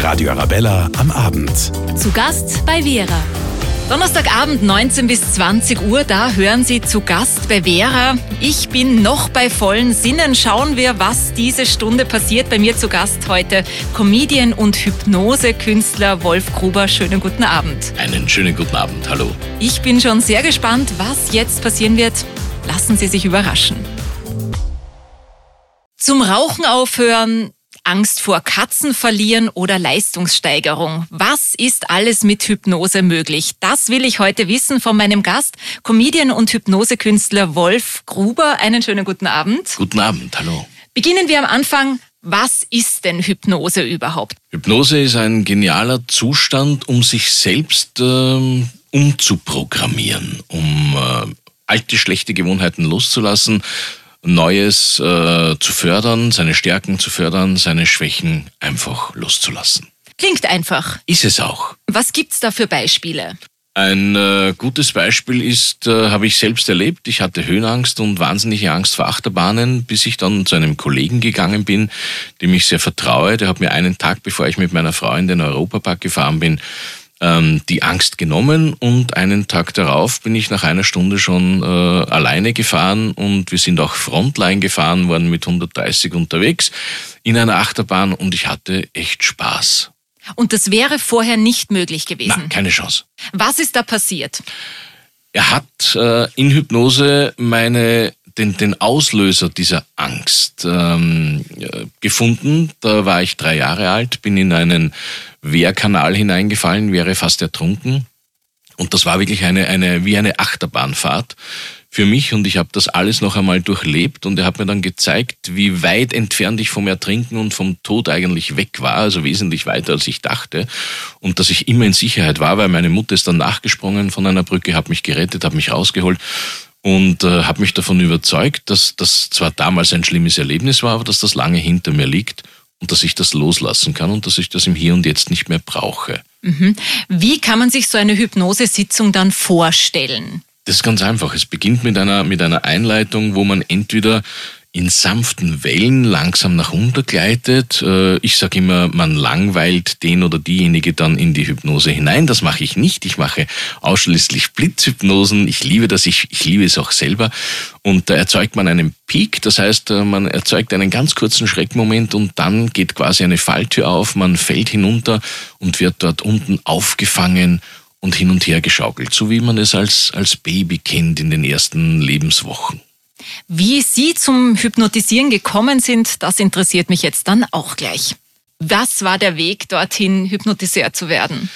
Radio Arabella am Abend. Zu Gast bei Vera. Donnerstagabend 19 bis 20 Uhr, da hören Sie zu Gast bei Vera. Ich bin noch bei vollen Sinnen. Schauen wir, was diese Stunde passiert. Bei mir zu Gast heute Comedian und Hypnosekünstler Wolf Gruber. Schönen guten Abend. Einen schönen guten Abend. Hallo. Ich bin schon sehr gespannt, was jetzt passieren wird. Lassen Sie sich überraschen. Zum Rauchen aufhören, Angst vor Katzen verlieren oder Leistungssteigerung. Was ist alles mit Hypnose möglich? Das will ich heute wissen von meinem Gast, Comedian und Hypnosekünstler Wolf Gruber. Einen schönen guten Abend. Guten Abend, hallo. Beginnen wir am Anfang. Was ist denn Hypnose überhaupt? Hypnose ist ein genialer Zustand, um sich selbst äh, umzuprogrammieren, um äh, alte schlechte Gewohnheiten loszulassen Neues äh, zu fördern, seine Stärken zu fördern, seine Schwächen einfach loszulassen. Klingt einfach. Ist es auch. Was gibt's da für Beispiele? Ein äh, gutes Beispiel ist, äh, habe ich selbst erlebt. Ich hatte Höhenangst und wahnsinnige Angst vor Achterbahnen, bis ich dann zu einem Kollegen gegangen bin, dem ich sehr vertraue. Der hat mir einen Tag, bevor ich mit meiner Frau in den Europapark gefahren bin, ähm, die Angst genommen und einen Tag darauf bin ich nach einer Stunde schon äh, alleine gefahren und wir sind auch Frontline gefahren, waren mit 130 unterwegs in einer Achterbahn und ich hatte echt Spaß. Und das wäre vorher nicht möglich gewesen? Na, keine Chance. Was ist da passiert? Er hat äh, in Hypnose meine den, den Auslöser dieser Angst ähm, gefunden. Da war ich drei Jahre alt, bin in einen Wehrkanal hineingefallen, wäre fast ertrunken. Und das war wirklich eine, eine, wie eine Achterbahnfahrt für mich und ich habe das alles noch einmal durchlebt und er hat mir dann gezeigt, wie weit entfernt ich vom Ertrinken und vom Tod eigentlich weg war, also wesentlich weiter als ich dachte und dass ich immer in Sicherheit war, weil meine Mutter ist dann nachgesprungen von einer Brücke, hat mich gerettet, hat mich rausgeholt und äh, habe mich davon überzeugt, dass das zwar damals ein schlimmes Erlebnis war, aber dass das lange hinter mir liegt und dass ich das loslassen kann und dass ich das im Hier und Jetzt nicht mehr brauche. Mhm. Wie kann man sich so eine Hypnosesitzung dann vorstellen? Das ist ganz einfach. Es beginnt mit einer, mit einer Einleitung, wo man entweder in sanften Wellen langsam nach unten gleitet. Äh, ich sage immer, man langweilt den oder diejenige dann in die Hypnose hinein. Das mache ich nicht. Ich mache ausschließlich Blitzhypnosen. Ich liebe das. Ich, ich liebe es auch selber. Und da erzeugt man einen Peak. Das heißt, äh, man erzeugt einen ganz kurzen Schreckmoment und dann geht quasi eine Falltür auf. Man fällt hinunter und wird dort unten aufgefangen und hin und her geschaukelt, so wie man es als, als Baby kennt in den ersten Lebenswochen. Wie Sie zum Hypnotisieren gekommen sind, das interessiert mich jetzt dann auch gleich. Was war der Weg dorthin, Hypnotiseur zu werden?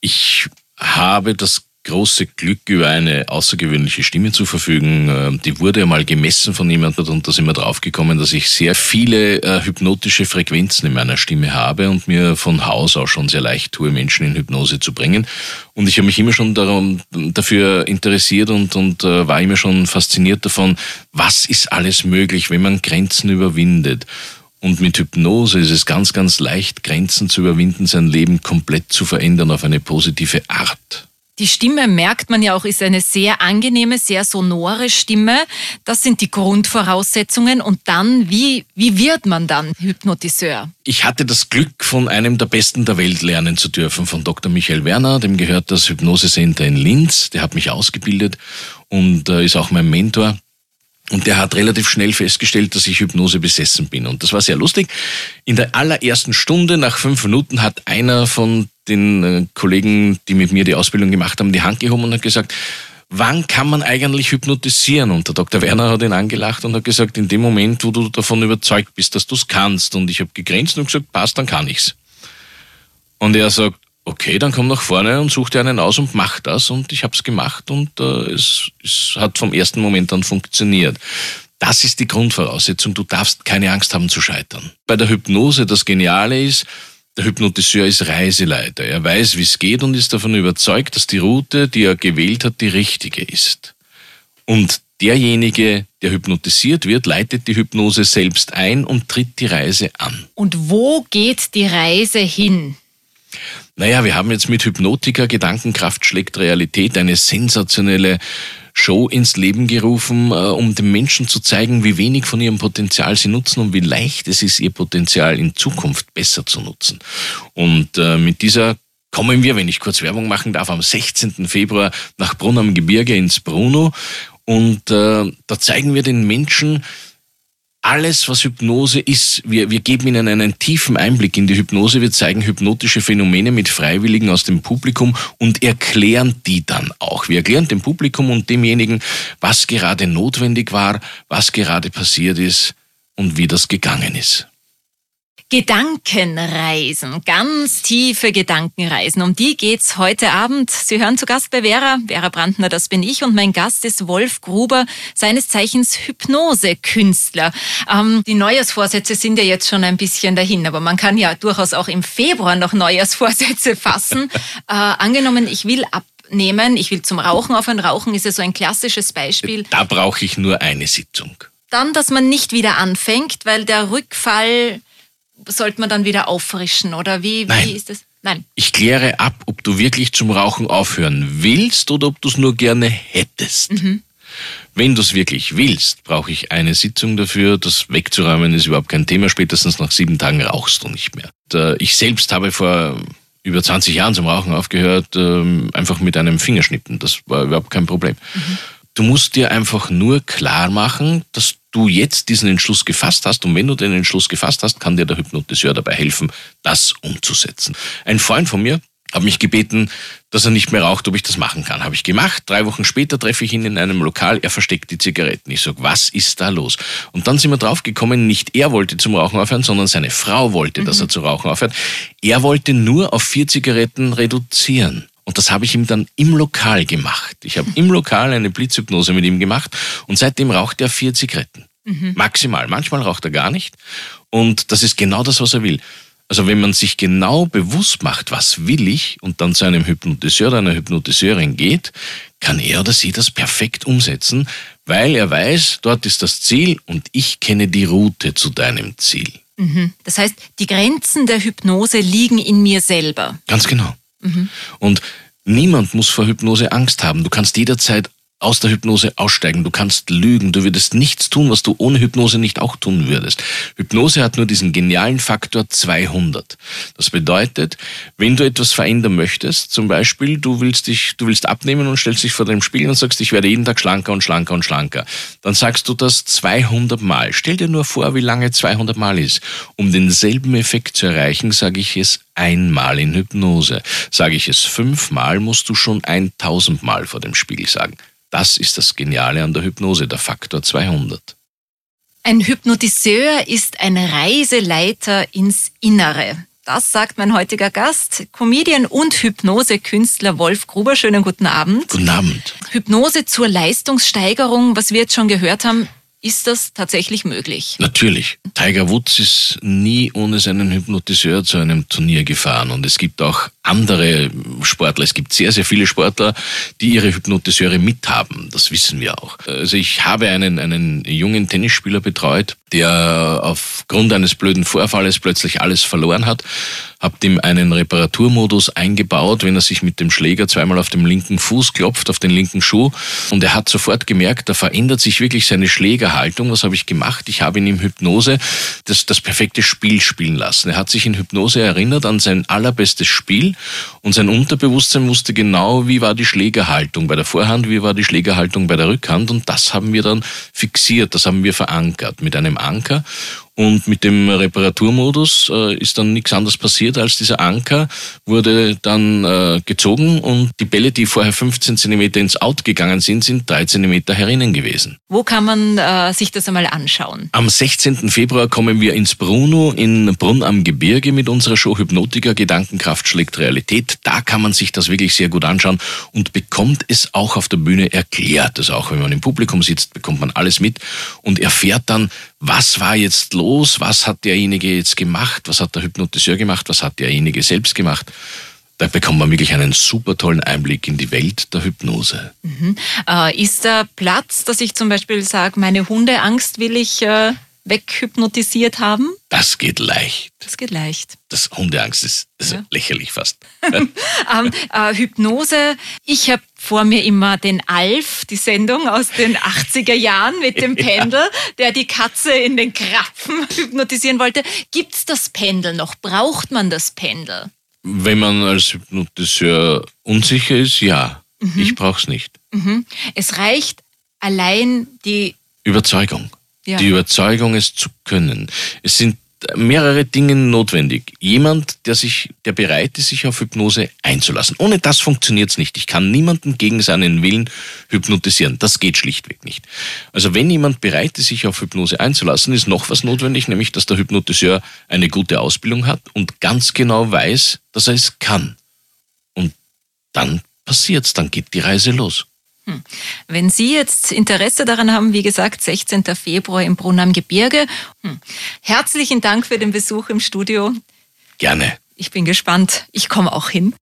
Ich habe das große Glück, über eine außergewöhnliche Stimme zu verfügen. Ähm, die wurde einmal gemessen von jemandem und da sind wir draufgekommen, dass ich sehr viele äh, hypnotische Frequenzen in meiner Stimme habe und mir von Haus aus schon sehr leicht tue, Menschen in Hypnose zu bringen. Und ich habe mich immer schon darum, dafür interessiert und, und äh, war immer schon fasziniert davon, was ist alles möglich, wenn man Grenzen überwindet. Und mit Hypnose ist es ganz, ganz leicht, Grenzen zu überwinden, sein Leben komplett zu verändern auf eine positive Art. Die Stimme merkt man ja auch, ist eine sehr angenehme, sehr sonore Stimme. Das sind die Grundvoraussetzungen. Und dann, wie, wie wird man dann Hypnotiseur? Ich hatte das Glück, von einem der Besten der Welt lernen zu dürfen, von Dr. Michael Werner. Dem gehört das Hypnosecenter in Linz. Der hat mich ausgebildet und äh, ist auch mein Mentor. Und der hat relativ schnell festgestellt, dass ich Hypnose besessen bin. Und das war sehr lustig. In der allerersten Stunde, nach fünf Minuten, hat einer von den äh, Kollegen, die mit mir die Ausbildung gemacht haben, die Hand gehoben und hat gesagt, wann kann man eigentlich hypnotisieren? Und der Dr. Werner hat ihn angelacht und hat gesagt, in dem Moment, wo du davon überzeugt bist, dass du es kannst. Und ich habe gegrenzt und gesagt, passt, dann kann ich's. Und er sagt, okay, dann komm nach vorne und such dir einen aus und mach das. Und ich habe es gemacht und äh, es, es hat vom ersten Moment an funktioniert. Das ist die Grundvoraussetzung. Du darfst keine Angst haben zu scheitern. Bei der Hypnose das Geniale ist, der Hypnotiseur ist Reiseleiter. Er weiß, wie es geht und ist davon überzeugt, dass die Route, die er gewählt hat, die richtige ist. Und derjenige, der hypnotisiert wird, leitet die Hypnose selbst ein und tritt die Reise an. Und wo geht die Reise hin? Naja, wir haben jetzt mit Hypnotiker Gedankenkraft schlägt Realität eine sensationelle Show ins Leben gerufen, äh, um den Menschen zu zeigen, wie wenig von ihrem Potenzial sie nutzen und wie leicht es ist, ihr Potenzial in Zukunft besser zu nutzen. Und äh, mit dieser kommen wir, wenn ich kurz Werbung machen darf, am 16. Februar nach Brunn am Gebirge ins Bruno. Und äh, da zeigen wir den Menschen, alles, was Hypnose ist, wir, wir geben ihnen einen tiefen Einblick in die Hypnose. Wir zeigen hypnotische Phänomene mit Freiwilligen aus dem Publikum und erklären die dann auch. Wir erklären dem Publikum und demjenigen, was gerade notwendig war, was gerade passiert ist und wie das gegangen ist. Gedankenreisen, ganz tiefe Gedankenreisen. Um die geht's heute Abend. Sie hören zu Gast bei Vera. Vera Brandner, das bin ich. Und mein Gast ist Wolf Gruber, seines Zeichens Hypnosekünstler. Ähm, die Neujahrsvorsätze sind ja jetzt schon ein bisschen dahin, aber man kann ja durchaus auch im Februar noch Neujahrsvorsätze fassen. äh, angenommen, ich will abnehmen, ich will zum Rauchen aufhören. Rauchen ist ja so ein klassisches Beispiel. Da brauche ich nur eine Sitzung. Dann, dass man nicht wieder anfängt, weil der Rückfall sollte man dann wieder auffrischen oder wie, Nein. wie ist das? Nein. Ich kläre ab, ob du wirklich zum Rauchen aufhören willst oder ob du es nur gerne hättest. Mhm. Wenn du es wirklich willst, brauche ich eine Sitzung dafür. Das wegzuräumen ist überhaupt kein Thema. Spätestens nach sieben Tagen rauchst du nicht mehr. Ich selbst habe vor über 20 Jahren zum Rauchen aufgehört, ähm, einfach mit einem Fingerschnippen. Das war überhaupt kein Problem. Mhm. Du musst dir einfach nur klar machen, dass du jetzt diesen Entschluss gefasst hast und wenn du den Entschluss gefasst hast, kann dir der Hypnotiseur dabei helfen, das umzusetzen. Ein Freund von mir hat mich gebeten, dass er nicht mehr raucht, ob ich das machen kann. Habe ich gemacht. Drei Wochen später treffe ich ihn in einem Lokal. Er versteckt die Zigaretten. Ich sage, was ist da los? Und dann sind wir draufgekommen, nicht er wollte zum Rauchen aufhören, sondern seine Frau wollte, mhm. dass er zu rauchen aufhört. Er wollte nur auf vier Zigaretten reduzieren. Und das habe ich ihm dann im Lokal gemacht. Ich habe im Lokal eine Blitzhypnose mit ihm gemacht und seitdem raucht er vier Zigaretten. Mhm. Maximal. Manchmal raucht er gar nicht. Und das ist genau das, was er will. Also wenn man sich genau bewusst macht, was will ich und dann zu einem Hypnotiseur oder einer Hypnotiseurin geht, kann er oder sie das perfekt umsetzen, weil er weiß, dort ist das Ziel und ich kenne die Route zu deinem Ziel. Mhm. Das heißt, die Grenzen der Hypnose liegen in mir selber. Ganz genau. Und niemand muss vor Hypnose Angst haben. Du kannst jederzeit aus der Hypnose aussteigen. Du kannst lügen. Du würdest nichts tun, was du ohne Hypnose nicht auch tun würdest. Hypnose hat nur diesen genialen Faktor 200. Das bedeutet, wenn du etwas verändern möchtest, zum Beispiel, du willst dich, du willst abnehmen und stellst dich vor dem Spiegel und sagst, ich werde jeden Tag schlanker und schlanker und schlanker. Dann sagst du das 200 Mal. Stell dir nur vor, wie lange 200 Mal ist. Um denselben Effekt zu erreichen, sage ich es einmal in Hypnose. Sage ich es fünfmal, musst du schon 1000 Mal vor dem Spiegel sagen. Das ist das Geniale an der Hypnose, der Faktor 200. Ein Hypnotiseur ist ein Reiseleiter ins Innere. Das sagt mein heutiger Gast, Comedian und Hypnosekünstler Wolf Gruber. Schönen guten Abend. Guten Abend. Hypnose zur Leistungssteigerung, was wir jetzt schon gehört haben, ist das tatsächlich möglich? Natürlich. Tiger Woods ist nie ohne seinen Hypnotiseur zu einem Turnier gefahren. Und es gibt auch andere Sportler. Es gibt sehr, sehr viele Sportler, die ihre Hypnotiseure mithaben. Das wissen wir auch. Also ich habe einen, einen jungen Tennisspieler betreut, der aufgrund eines blöden Vorfalles plötzlich alles verloren hat habt ihm einen Reparaturmodus eingebaut, wenn er sich mit dem Schläger zweimal auf dem linken Fuß klopft, auf den linken Schuh. Und er hat sofort gemerkt, da verändert sich wirklich seine Schlägerhaltung. Was habe ich gemacht? Ich habe ihn im Hypnose das, das perfekte Spiel spielen lassen. Er hat sich in Hypnose erinnert an sein allerbestes Spiel und sein Unterbewusstsein wusste genau, wie war die Schlägerhaltung bei der Vorhand, wie war die Schlägerhaltung bei der Rückhand. Und das haben wir dann fixiert, das haben wir verankert mit einem Anker. Und mit dem Reparaturmodus äh, ist dann nichts anderes passiert, als dieser Anker wurde dann äh, gezogen und die Bälle, die vorher 15 Zentimeter ins Out gegangen sind, sind drei Zentimeter herinnen gewesen. Wo kann man äh, sich das einmal anschauen? Am 16. Februar kommen wir ins Bruno in Brunn am Gebirge mit unserer Show Hypnotiker Gedankenkraft schlägt Realität. Da kann man sich das wirklich sehr gut anschauen und bekommt es auch auf der Bühne erklärt. Also auch wenn man im Publikum sitzt, bekommt man alles mit und erfährt dann, was war jetzt los, was hat derjenige jetzt gemacht, was hat der Hypnotiseur gemacht, was hat derjenige selbst gemacht. Da bekommt man wirklich einen super tollen Einblick in die Welt der Hypnose. Mhm. Äh, ist da Platz, dass ich zum Beispiel sage, meine Hundeangst will ich äh, weghypnotisiert haben? Das geht leicht. Das geht leicht. Das Hundeangst ist, ist ja. lächerlich fast. ähm, äh, Hypnose. Ich habe vor mir immer den Alf, die Sendung aus den 80er Jahren mit dem Pendel, ja. der die Katze in den Krapfen hypnotisieren wollte. Gibt's das Pendel noch? Braucht man das Pendel? Wenn man als Hypnotiseur unsicher ist, ja. Mhm. Ich brauch's nicht. Mhm. Es reicht allein die Überzeugung. Ja. Die Überzeugung, es zu können. Es sind mehrere Dinge notwendig. Jemand, der sich, der bereit ist, sich auf Hypnose einzulassen. Ohne das funktioniert es nicht. Ich kann niemanden gegen seinen Willen hypnotisieren. Das geht schlichtweg nicht. Also wenn jemand bereit ist, sich auf Hypnose einzulassen, ist noch was notwendig, nämlich, dass der Hypnotiseur eine gute Ausbildung hat und ganz genau weiß, dass er es kann. Und dann passiert's, dann geht die Reise los. Hm. Wenn Sie jetzt Interesse daran haben, wie gesagt, 16. Februar im Brunn am Gebirge. Hm. Herzlichen Dank für den Besuch im Studio. Gerne. Ich bin gespannt. Ich komme auch hin.